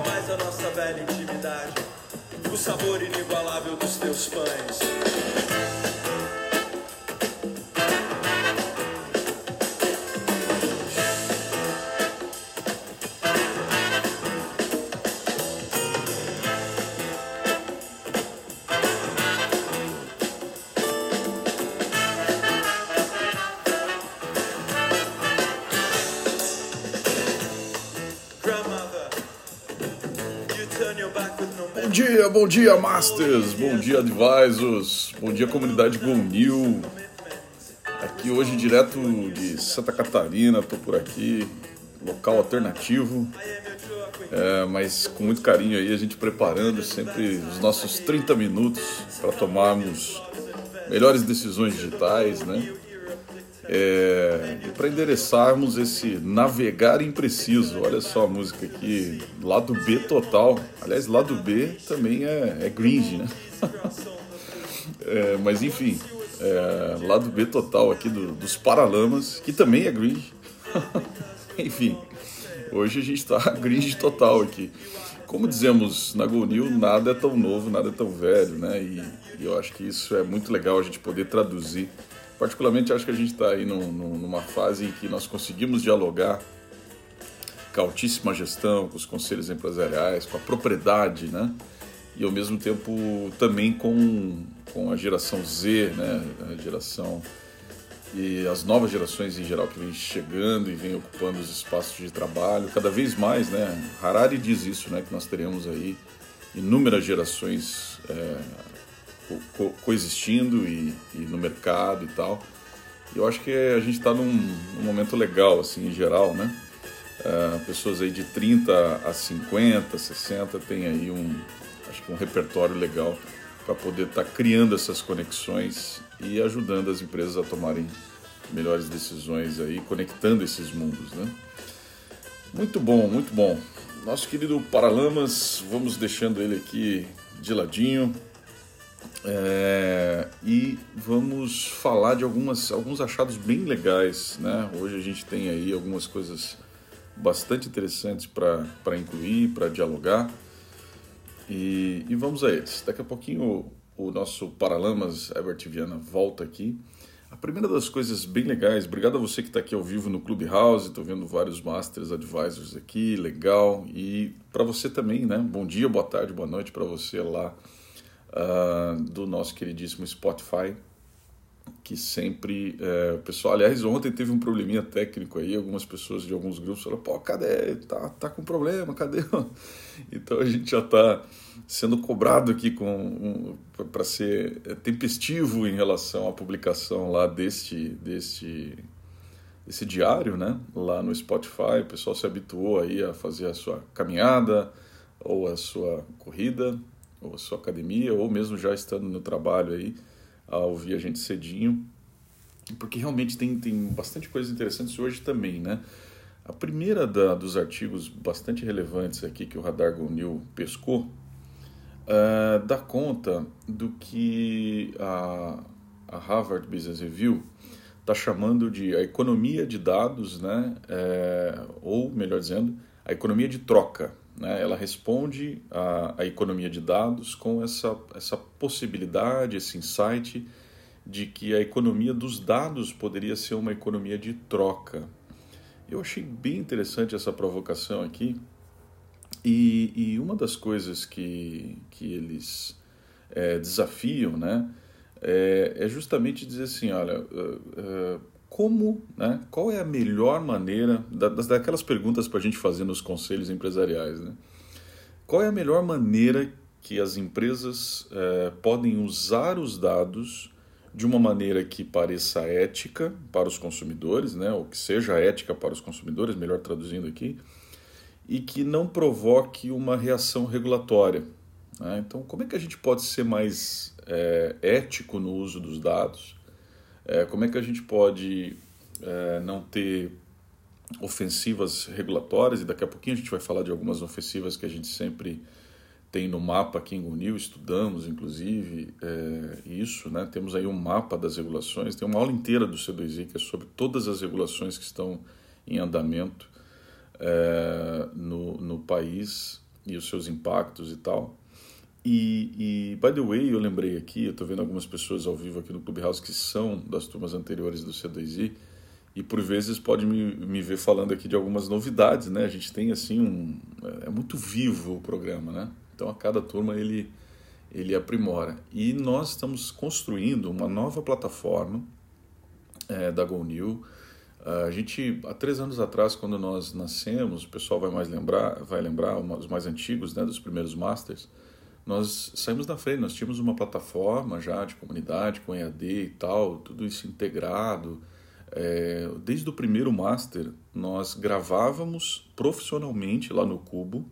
mais a nossa velha intimidade, o sabor inigualável dos teus pães. Bom dia, Masters, bom dia, Advisors, bom dia, comunidade Go New. Aqui hoje, direto de Santa Catarina, tô por aqui, local alternativo, é, mas com muito carinho aí, a gente preparando sempre os nossos 30 minutos para tomarmos melhores decisões digitais, né? É, para endereçarmos esse navegar impreciso, olha só a música aqui, lado B total. Aliás, lado B também é, é gringe, né? é, mas enfim, é, lado B total aqui do, dos Paralamas, que também é gringe. enfim, hoje a gente está gringe total aqui. Como dizemos na Go New, nada é tão novo, nada é tão velho, né? E, e eu acho que isso é muito legal a gente poder traduzir Particularmente, acho que a gente está aí num, numa fase em que nós conseguimos dialogar com a altíssima gestão, com os conselhos empresariais, com a propriedade, né? E ao mesmo tempo também com, com a geração Z, né? A geração e as novas gerações em geral que vêm chegando e vêm ocupando os espaços de trabalho cada vez mais, né? Harari diz isso, né? Que nós teremos aí inúmeras gerações é, co coexistindo e, e, no mercado e tal. Eu acho que a gente está num, num, momento legal, assim, em geral, né? Uh, pessoas aí de 30 a 50, 60 tem aí um, acho que um repertório legal para poder estar tá criando essas conexões e ajudando as empresas a tomarem melhores decisões aí, conectando esses mundos, né? Muito bom, muito bom. Nosso querido Paralamas, vamos deixando ele aqui de ladinho. É, e vamos falar de algumas, alguns achados bem legais. Né? Hoje a gente tem aí algumas coisas bastante interessantes para incluir, para dialogar. E, e, vamos a eles. Daqui a pouquinho o, o nosso Paralamas Herbert Viana volta aqui. A primeira das coisas bem legais, obrigado a você que está aqui ao vivo no Clubhouse, estou vendo vários Masters Advisors aqui, legal. E para você também, né? Bom dia, boa tarde, boa noite para você lá uh, do nosso queridíssimo Spotify, que sempre. O pessoal, aliás, ontem teve um probleminha técnico aí, algumas pessoas de alguns grupos falaram: pô, cadê? Tá, tá com problema, cadê? Então a gente já está sendo cobrado aqui com um, para ser tempestivo em relação à publicação lá deste, deste esse diário, né? Lá no Spotify, o pessoal se habituou aí a fazer a sua caminhada ou a sua corrida ou a sua academia, ou mesmo já estando no trabalho aí, a ouvir a gente cedinho, porque realmente tem, tem bastante coisas interessantes hoje também, né? A primeira da, dos artigos bastante relevantes aqui que o Radar Gonil pescou uh, dá conta do que a, a Harvard Business Review está chamando de a economia de dados, né? É, ou melhor dizendo, a economia de troca. Né? Ela responde à, à economia de dados com essa, essa possibilidade, esse insight de que a economia dos dados poderia ser uma economia de troca. Eu achei bem interessante essa provocação aqui, e, e uma das coisas que, que eles é, desafiam né, é, é, justamente dizer assim: olha, uh, uh, como, né, qual é a melhor maneira, das, daquelas perguntas para a gente fazer nos conselhos empresariais, né? Qual é a melhor maneira que as empresas é, podem usar os dados de uma maneira que pareça ética para os consumidores, né, ou que seja ética para os consumidores, melhor traduzindo aqui, e que não provoque uma reação regulatória. Né? Então, como é que a gente pode ser mais é, ético no uso dos dados? É, como é que a gente pode é, não ter ofensivas regulatórias? E daqui a pouquinho a gente vai falar de algumas ofensivas que a gente sempre tem no mapa aqui em Gunil, estudamos inclusive é, isso, né? temos aí um mapa das regulações, tem uma aula inteira do C2I que é sobre todas as regulações que estão em andamento é, no, no país e os seus impactos e tal. E, e, by the way, eu lembrei aqui, eu estou vendo algumas pessoas ao vivo aqui no Clubhouse que são das turmas anteriores do C2I e por vezes pode me, me ver falando aqui de algumas novidades, né? A gente tem assim um... é muito vivo o programa, né? Então a cada turma ele, ele aprimora. E nós estamos construindo uma nova plataforma é, da GoNew. A gente, há três anos atrás, quando nós nascemos, o pessoal vai mais lembrar, vai lembrar, os mais antigos, né, dos primeiros Masters, nós saímos da frente, nós tínhamos uma plataforma já de comunidade com EAD e tal, tudo isso integrado. É, desde o primeiro Master, nós gravávamos profissionalmente lá no Cubo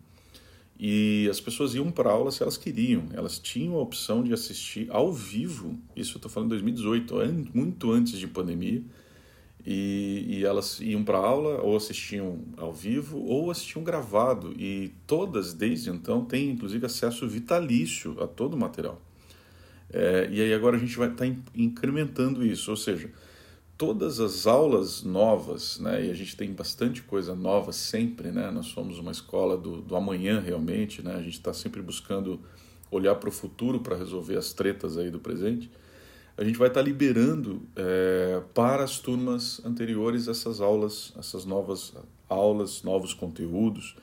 e as pessoas iam para aula se elas queriam. Elas tinham a opção de assistir ao vivo, isso eu estou falando em 2018, muito antes de pandemia e, e elas iam para aula ou assistiam ao vivo ou assistiam gravado. E todas desde então têm inclusive acesso vitalício a todo o material. É, e aí agora a gente vai estar tá incrementando isso. Ou seja todas as aulas novas né e a gente tem bastante coisa nova sempre né nós somos uma escola do, do amanhã realmente né a gente está sempre buscando olhar para o futuro para resolver as tretas aí do presente a gente vai estar liberando é, para as turmas anteriores essas aulas, essas novas aulas, novos conteúdos.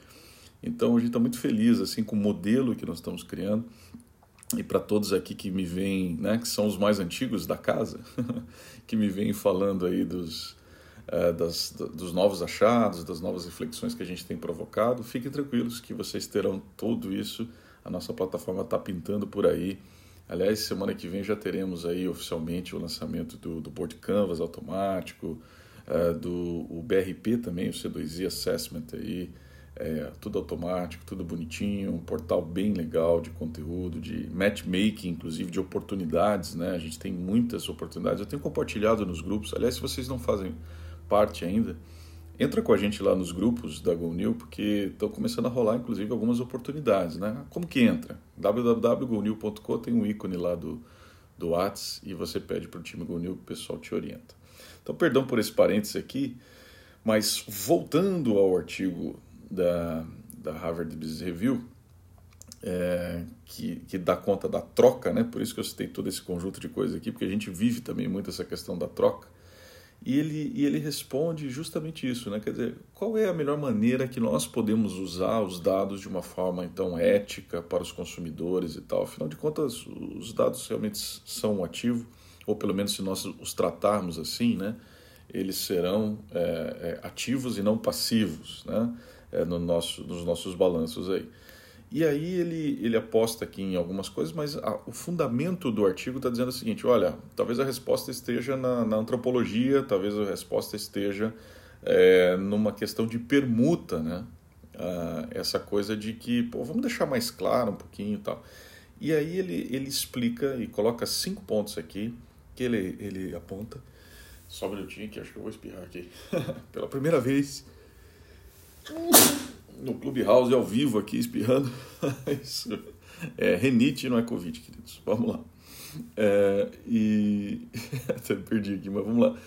Então a gente está muito feliz assim com o modelo que nós estamos criando e para todos aqui que me vêm, né, que são os mais antigos da casa, que me vêm falando aí dos é, das, dos novos achados, das novas reflexões que a gente tem provocado, fiquem tranquilos que vocês terão tudo isso. A nossa plataforma está pintando por aí Aliás, semana que vem já teremos aí oficialmente o lançamento do, do Board Canvas automático, uh, do o BRP também, o C2I Assessment aí, é, tudo automático, tudo bonitinho, um portal bem legal de conteúdo, de matchmaking, inclusive de oportunidades, né? A gente tem muitas oportunidades. Eu tenho compartilhado nos grupos. Aliás, se vocês não fazem parte ainda, Entra com a gente lá nos grupos da GoNew, porque estão começando a rolar, inclusive, algumas oportunidades, né? Como que entra? www.gonew.com tem um ícone lá do, do Whats e você pede para o time GoNew, o pessoal te orienta. Então, perdão por esse parênteses aqui, mas voltando ao artigo da, da Harvard Business Review, é, que, que dá conta da troca, né? Por isso que eu citei todo esse conjunto de coisas aqui, porque a gente vive também muito essa questão da troca. E ele, e ele responde justamente isso, né? Quer dizer, qual é a melhor maneira que nós podemos usar os dados de uma forma então ética para os consumidores e tal? Afinal de contas, os dados realmente são um ativo, ou pelo menos se nós os tratarmos assim, né? Eles serão é, é, ativos e não passivos, né? É, no nosso, nos nossos balanços aí. E aí ele, ele aposta aqui em algumas coisas, mas a, o fundamento do artigo está dizendo o seguinte: olha, talvez a resposta esteja na, na antropologia, talvez a resposta esteja é, numa questão de permuta, né? Ah, essa coisa de que, pô, vamos deixar mais claro um pouquinho e tal. E aí ele, ele explica e coloca cinco pontos aqui que ele, ele aponta. Só um minutinho que acho que eu vou espirrar aqui. Pela primeira vez no Clubhouse ao vivo aqui, espirrando. Isso é renite, não é Covid, queridos. Vamos lá. É, e até perdi aqui, mas vamos lá.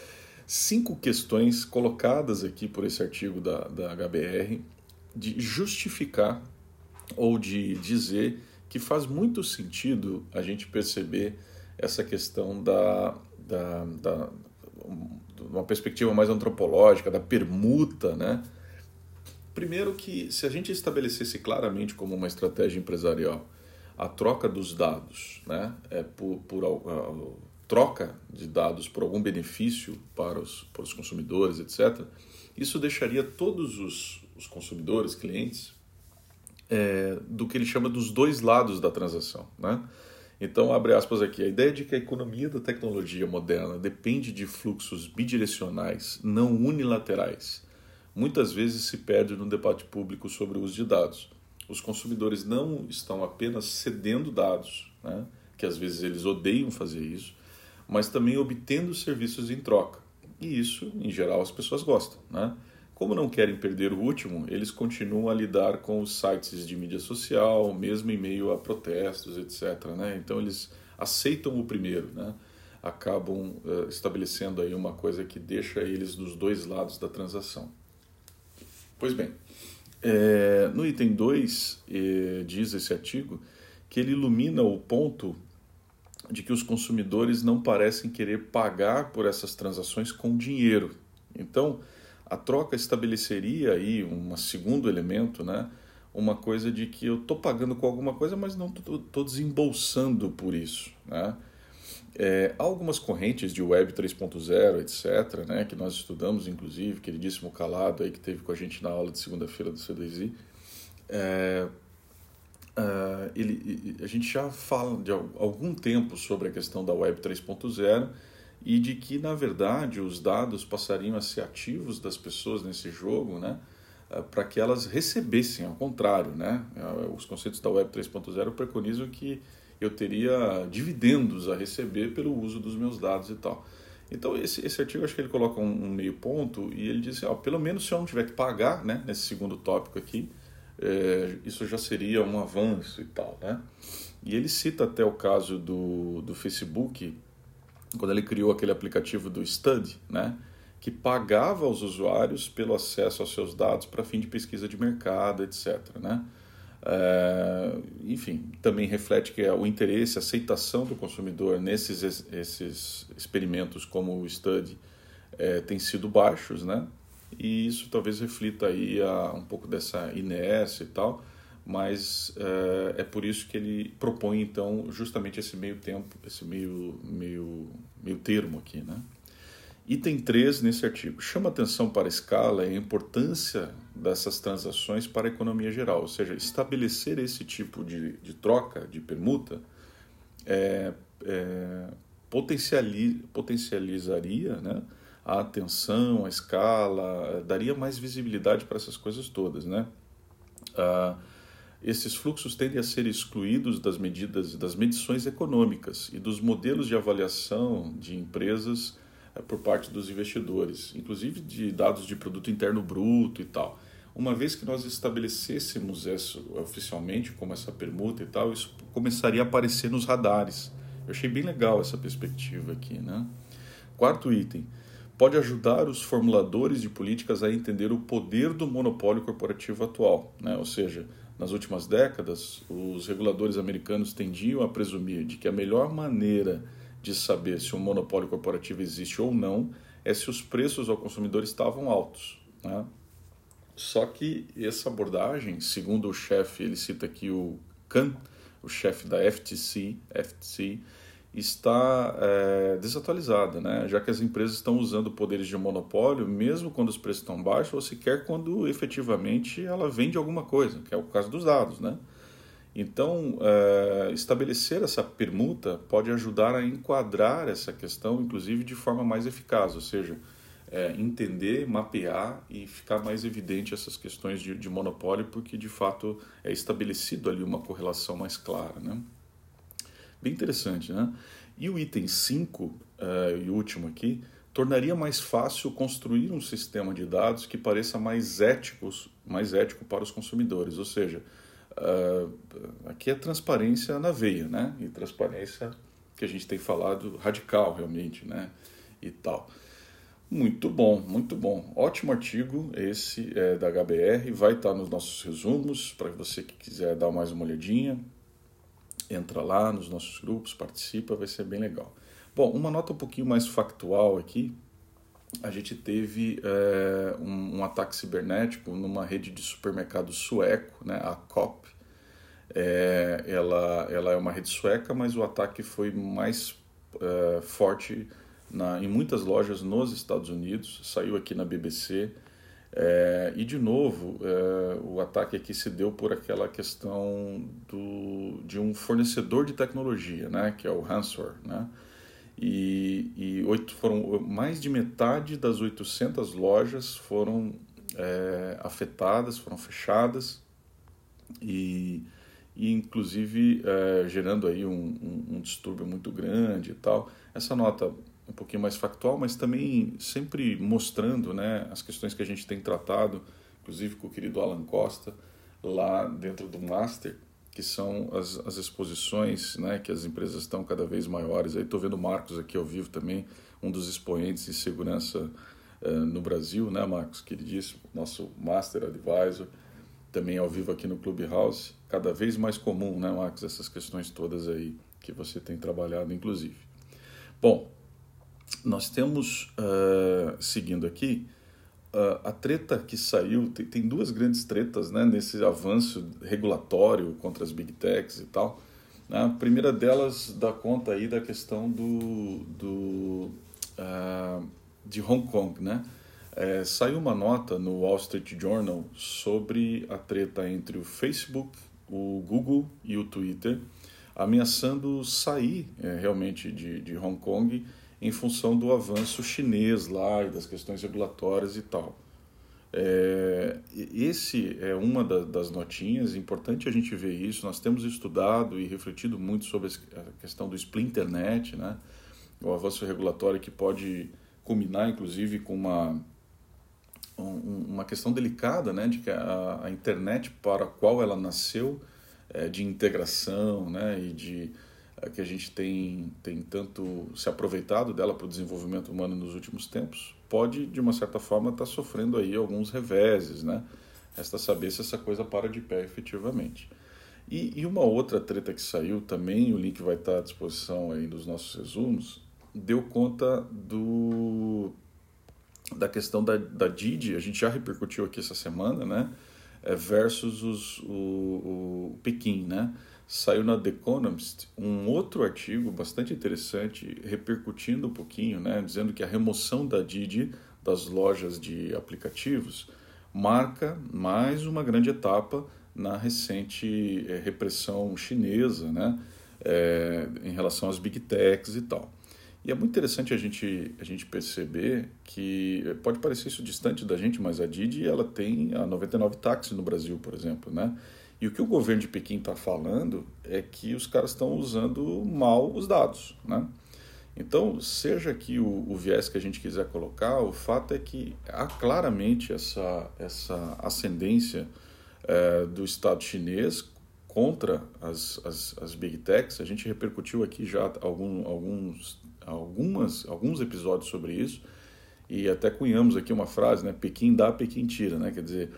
Cinco questões colocadas aqui por esse artigo da, da HBR de justificar ou de dizer que faz muito sentido a gente perceber essa questão da, da, da uma perspectiva mais antropológica, da permuta, né? Primeiro que se a gente estabelecesse claramente como uma estratégia empresarial a troca dos dados, né, é por, por troca de dados por algum benefício para os, para os consumidores, etc., isso deixaria todos os, os consumidores, clientes, é, do que ele chama dos dois lados da transação. Né? Então, abre aspas aqui, a ideia de que a economia da tecnologia moderna depende de fluxos bidirecionais, não unilaterais, muitas vezes se perde no debate público sobre o uso de dados. Os consumidores não estão apenas cedendo dados, né, que às vezes eles odeiam fazer isso, mas também obtendo serviços em troca. E isso, em geral, as pessoas gostam. Né? Como não querem perder o último, eles continuam a lidar com os sites de mídia social, mesmo em meio a protestos, etc. Né? Então eles aceitam o primeiro, né? acabam uh, estabelecendo aí uma coisa que deixa eles dos dois lados da transação. Pois bem, É, no item 2, eh, diz esse artigo que ele ilumina o ponto de que os consumidores não parecem querer pagar por essas transações com dinheiro. Então, a troca estabeleceria aí um segundo elemento, né? uma coisa de que eu estou pagando com alguma coisa, mas não estou desembolsando por isso. Né? É, há algumas correntes de Web 3.0, etc., né, que nós estudamos, inclusive, queridíssimo Calado, aí, que teve com a gente na aula de segunda-feira do C2I. É, é, ele, a gente já fala de algum tempo sobre a questão da Web 3.0 e de que, na verdade, os dados passariam a ser ativos das pessoas nesse jogo, né? Eh, para que elas recebessem, ao contrário, né? Eh, os conceitos da Web 3.0 preconizam que eu teria dividendos a receber pelo uso dos meus dados e tal. Então, esse, esse artigo, acho que ele coloca um, um meio ponto e ele diz assim, ó, pelo menos se eu não tiver que pagar, né, nesse segundo tópico aqui, é, isso já seria um avanço e tal, né? E ele cita até o caso do, do Facebook, quando ele criou aquele aplicativo do Stud, né, que pagava aos usuários pelo acesso aos seus dados para fim de pesquisa de mercado, etc. Né? É, enfim, também reflete que o interesse, a aceitação do consumidor nesses esses experimentos como o Study é, tem sido baixos, né? E isso talvez reflita aí a, um pouco dessa inércia e tal, mas é, é, por isso que ele propõe então justamente esse meio tempo, esse meio meio meio termo aqui, né? Item 3 nesse artigo chama atenção para a escala e a importância dessas transações para a economia geral, ou seja, estabelecer esse tipo de, de troca, de permuta, é, é, potenciali, potencializaria né, a atenção, a escala, daria mais visibilidade para essas coisas todas. Né? Ah, esses fluxos tendem a ser excluídos das medidas, das medições econômicas e dos modelos de avaliação de empresas por parte dos investidores, inclusive de dados de produto interno bruto e tal. Uma vez que nós estabelecêssemos isso oficialmente, como essa permuta e tal, isso começaria a aparecer nos radares. Eu achei bem legal essa perspectiva aqui. Né? Quarto item pode ajudar os formuladores de políticas a entender o poder do monopólio corporativo atual. Né? Ou seja, nas últimas décadas, os reguladores americanos tendiam a presumir de que a melhor maneira de saber se um monopólio corporativo existe ou não é se os preços ao consumidor estavam altos. Né? Só que essa abordagem, segundo o chefe, ele cita aqui o Khan, o chefe da FTC, FTC está é, desatualizada, né? já que as empresas estão usando poderes de monopólio mesmo quando os preços estão baixos ou sequer quando efetivamente ela vende alguma coisa, que é o caso dos dados. Né? Então, é, estabelecer essa permuta pode ajudar a enquadrar essa questão, inclusive de forma mais eficaz, ou seja, é, entender, mapear e ficar mais evidente essas questões de, de, monopólio, porque de fato é estabelecido ali uma correlação mais clara. Né? Bem interessante, né? E o item 5, uh, é, e último aqui, tornaria mais fácil construir um sistema de dados que pareça mais, éticos, mais ético para os consumidores, ou seja, Uh, aqui é transparência na veia, né? E transparência que a gente tem falado radical realmente, né? E tal. Muito bom, muito bom. Ótimo artigo esse é da HBR, vai estar nos nossos resumos para você que quiser dar mais uma olhadinha. Entra lá nos nossos grupos, participa, vai ser bem legal. Bom, uma nota um pouquinho mais factual aqui, a gente teve é, um, um, ataque cibernético numa rede de supermercados sueco, né, a COP. É, ela, ela é uma rede sueca, mas o ataque foi mais é, forte na, em muitas lojas nos Estados Unidos, saiu aqui na BBC. E de novo, o ataque aqui se deu por aquela questão do, de um fornecedor de tecnologia, né, que é o Hansor, né, e, e oito, foram mais de metade das 800 lojas foram é, afetadas, foram fechadas e, e inclusive é, gerando aí um, um, um, distúrbio muito grande e tal. Essa nota um pouquinho mais factual, mas também sempre mostrando né, as questões que a gente tem tratado, inclusive com o querido Alan Costa, lá dentro do Master, que são as, as exposições, né, que as empresas estão cada vez maiores. Aí estou vendo o Marcos aqui ao vivo também, um dos expoentes de segurança uh, no Brasil, né, Marcos, queridíssimo, nosso Master Advisor. também ao vivo aqui no Clubhouse, cada vez mais comum, né, Max, essas questões todas aí que você tem trabalhado, inclusive. Bom, nós temos, uh, seguindo aqui, uh, a treta que saiu, tem, tem, duas grandes tretas né, nesse avanço regulatório contra as big techs e tal. Né? A primeira delas dá conta aí da questão do, do, uh, de Hong Kong, né? É, saiu uma nota no Wall Street Journal sobre a treta entre o Facebook, o Google e o Twitter, ameaçando sair é, realmente de, de Hong Kong em função do avanço chinês lá e das questões regulatórias e tal. É, esse é uma da, das notinhas, importante a gente ver isso. Nós temos estudado e refletido muito sobre a questão do splinternet, né? o avanço regulatório que pode culminar, inclusive, com uma uma questão delicada, né, de que a, a internet para a qual ela nasceu, é, de integração, né, e de que a gente tem, tem tanto se aproveitado dela para o desenvolvimento humano nos últimos tempos, pode, de uma certa forma, estar tá sofrendo aí alguns reveses, né? Resta saber se essa coisa para de pé efetivamente. E, e uma outra treta que saiu também, o link vai estar tá à disposição aí nos nossos resumos, deu conta do da questão da, da Didi, a gente já repercutiu aqui essa semana, né? É, versus os, o, o Pequim, né? Saiu na The Economist um outro artigo bastante interessante, repercutindo um pouquinho, né? Dizendo que a remoção da Didi das lojas de aplicativos marca mais uma grande etapa na recente é, repressão chinesa, né? É, em relação às big techs e tal. E é muito interessante a gente, a gente perceber que pode parecer isso distante da gente, mas a Didi ela tem a 99 táxi no Brasil, por exemplo, né? E o que o governo de Pequim está falando é que os caras estão usando mal os dados, né? Então, seja aqui o, o, viés que a gente quiser colocar, o fato é que há claramente essa, essa ascendência é, do Estado chinês contra as, as, as big techs. A gente repercutiu aqui já algum, alguns algumas, alguns episódios sobre isso e até cunhamos aqui uma frase, né? Pequim dá, Pequim tira, né? Quer dizer,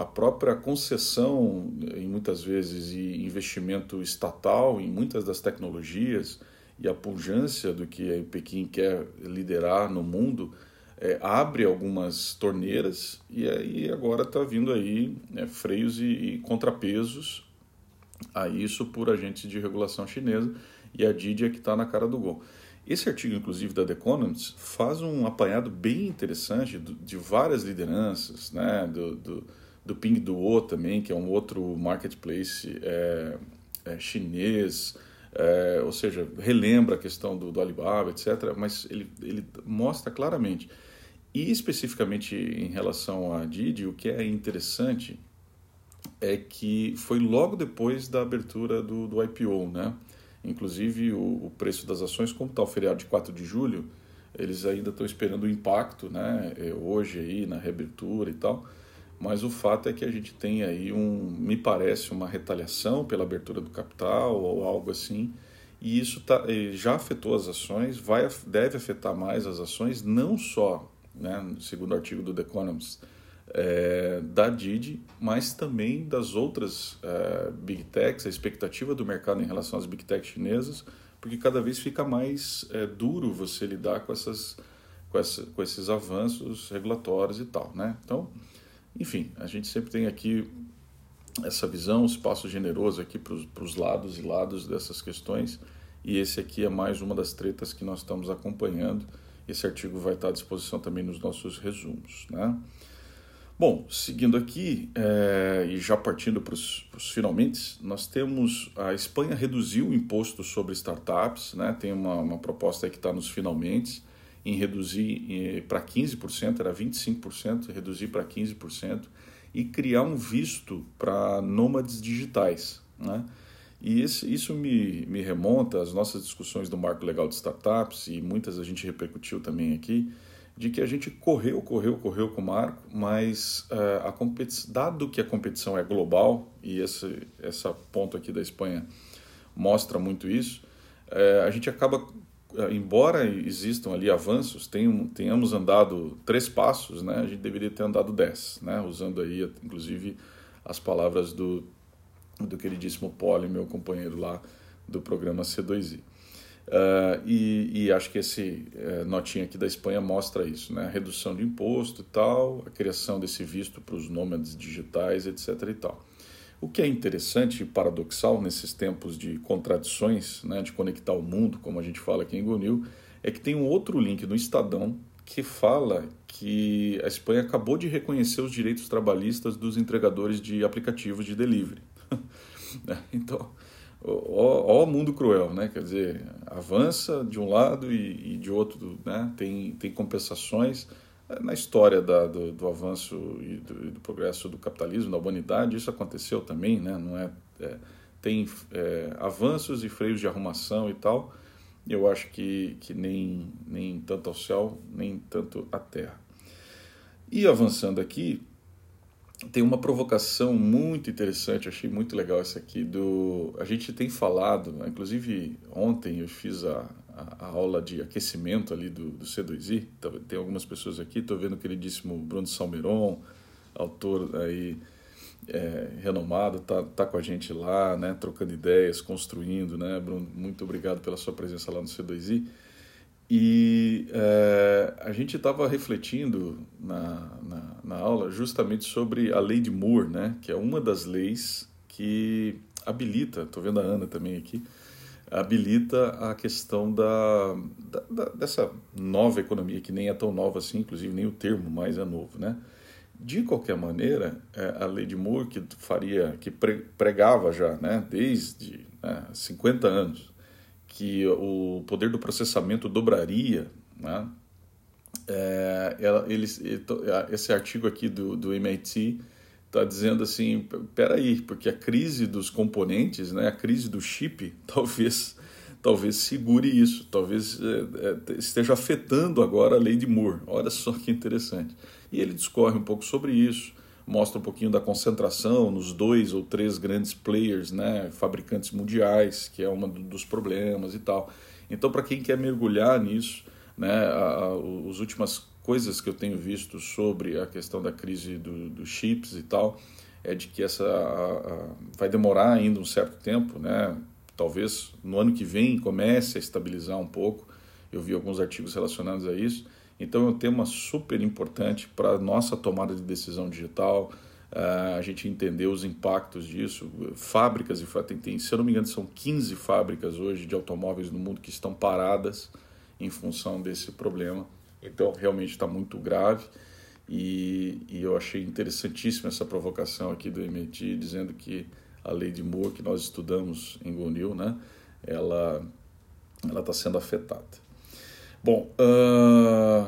a própria concessão, em muitas vezes, e investimento estatal em muitas das tecnologias e a pujança do que Pequim quer liderar no mundo é, abre algumas torneiras e aí agora está vindo aí né, freios e, e contrapesos a isso por agentes de regulação chinesa e a Didi é que está na cara do gol. Esse artigo, inclusive, da The Economist, faz um apanhado bem interessante de várias lideranças, né? do, do, do Pinduo também, que é um outro marketplace é, é, chinês, é, ou seja, relembra a questão do, do Alibaba, etc., mas ele, ele mostra claramente. E especificamente em relação a Didi, o que é interessante é que foi logo depois da abertura do, do IPO, né? Inclusive, o, o preço das ações, como está o feriado de 4 de julho, eles ainda estão esperando o impacto, né? É, hoje aí, na reabertura e tal. Mas o fato é que a gente tem aí um, me parece, uma retaliação pela abertura do capital ou algo assim. E isso tá, já afetou as ações, vai, deve afetar mais as ações, não só, né, segundo o artigo do The Economist, é, da Didi, mas também das outras é, big techs, a expectativa do mercado em relação às big techs chinesas, porque cada vez fica mais é, duro você lidar com, essas, com, essa, com esses avanços regulatórios e tal. Né? Então, enfim, a gente sempre tem aqui essa visão, um espaço generoso aqui para os lados e lados dessas questões, e esse aqui é mais uma das tretas que nós estamos acompanhando. Esse artigo vai estar à disposição também nos nossos resumos. Né? Bom, seguindo aqui é, e já partindo para os finalmente, nós temos a Espanha reduziu o imposto sobre startups, né? tem uma, uma proposta que está nos finalmente em reduzir para 15%, era 25%, reduzir para 15% e criar um visto para nômades digitais. Né? E esse, isso me, me remonta às nossas discussões do marco legal de startups e muitas a gente repercutiu também aqui, de que a gente correu, correu, correu com o Marco, mas uh, a competição, dado que a competição é global, e esse, esse ponto aqui da Espanha mostra muito isso, uh, a gente acaba, embora existam ali avanços, tenham, tenhamos andado três passos, né, a gente deveria ter andado dez, né, usando aí, inclusive, as palavras do, do queridíssimo Poli, meu companheiro lá do programa C2I. Uh, e, e, acho que esse uh, notinha aqui da Espanha mostra isso, né? A redução de imposto e tal, a criação desse visto para os nômades digitais, etc. e tal. O que é interessante e paradoxal nesses tempos de contradições, né, de conectar o mundo, como a gente fala aqui em Gonil, é que tem um outro link no Estadão que fala que a Espanha acabou de reconhecer os direitos trabalhistas dos entregadores de aplicativos de delivery. Né? então, ó, ó mundo cruel, né? Quer dizer, avança de um lado e, e de outro, né? Tem, tem compensações na história da, do, do, avanço e do, do, progresso do capitalismo, da humanidade, isso aconteceu também, né? Não é, é tem é, avanços e freios de arrumação e tal. Eu acho que, que nem, nem tanto ao céu, nem tanto à terra. E avançando aqui, tem uma provocação muito interessante, achei muito legal essa aqui do a gente tem falado, inclusive ontem eu fiz a, a, a aula de aquecimento ali do, do C2I, tá, tem algumas pessoas aqui, estou vendo o queridíssimo Bruno Salmeron, autor aí é, renomado, tá, tá com a gente lá, né, trocando ideias, construindo, né, Bruno, muito obrigado pela sua presença lá no C2I. E é, a gente estava refletindo na, na, na, aula justamente sobre a lei de Moore, né, que é uma das leis que habilita, estou vendo a Ana também aqui, habilita a questão da, da, da, dessa nova economia, que nem é tão nova assim, inclusive nem o termo mais é novo, né? De qualquer maneira, é, a lei de Moore que faria, que pregava já, né, desde né, 50 anos, que o poder do processamento dobraria, né? É, ela, esse artigo aqui do, do MIT está dizendo assim, peraí, porque a crise dos componentes, né, a crise do chip, talvez talvez segure isso, talvez é, é, esteja afetando agora a lei de Moore. Olha só que interessante. E ele discorre um pouco sobre isso mostra um pouquinho da concentração nos dois ou três grandes players, né, fabricantes mundiais, que é um dos problemas e tal. Então, para quem quer mergulhar nisso, né, as últimas coisas que eu tenho visto sobre a questão da crise dos do chips e tal, é de que essa a, vai demorar ainda um certo tempo, né? Talvez no ano que vem comece a estabilizar um pouco. Eu vi alguns artigos relacionados a isso então é um tema super importante para a nossa tomada de decisão digital, uh, a gente entender os impactos disso. Fábricas, tem, se eu não me engano, são 15 fábricas hoje de automóveis no mundo que estão paradas em função desse problema. Então realmente está muito grave. E, e, eu achei interessantíssima essa provocação aqui do MIT, dizendo que a lei de Moore, que nós estudamos em Gonil, né, ela está sendo afetada. Bom, uh,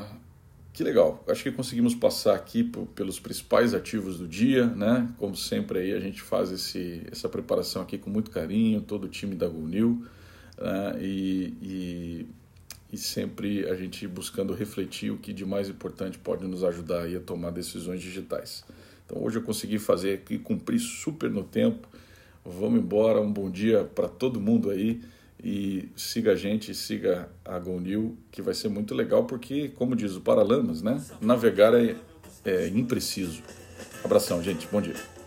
que legal. Acho que conseguimos passar aqui pelos principais ativos do dia, né? Como sempre aí a gente faz esse, essa preparação aqui com muito carinho, todo o time da GoNew, né? e, e, e, sempre a gente buscando refletir o que de mais importante pode nos ajudar aí a tomar decisões digitais. Então hoje eu consegui fazer aqui, cumprir super no tempo. Vamos embora, um bom dia para todo mundo aí e siga a gente, siga a GoNew, que vai ser muito legal, porque, como diz o Paralamas, né? Navegar é, é impreciso. Abração, gente. Bom dia.